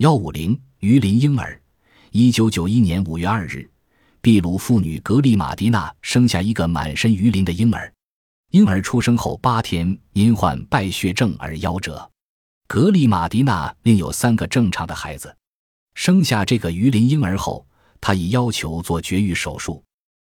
幺五零鱼鳞婴儿，一九九一年五月二日，秘鲁妇女格里马迪娜生下一个满身鱼鳞的婴儿。婴儿出生后八天，因患败血症而夭折。格里马迪娜另有三个正常的孩子。生下这个鱼鳞婴儿后，她已要求做绝育手术。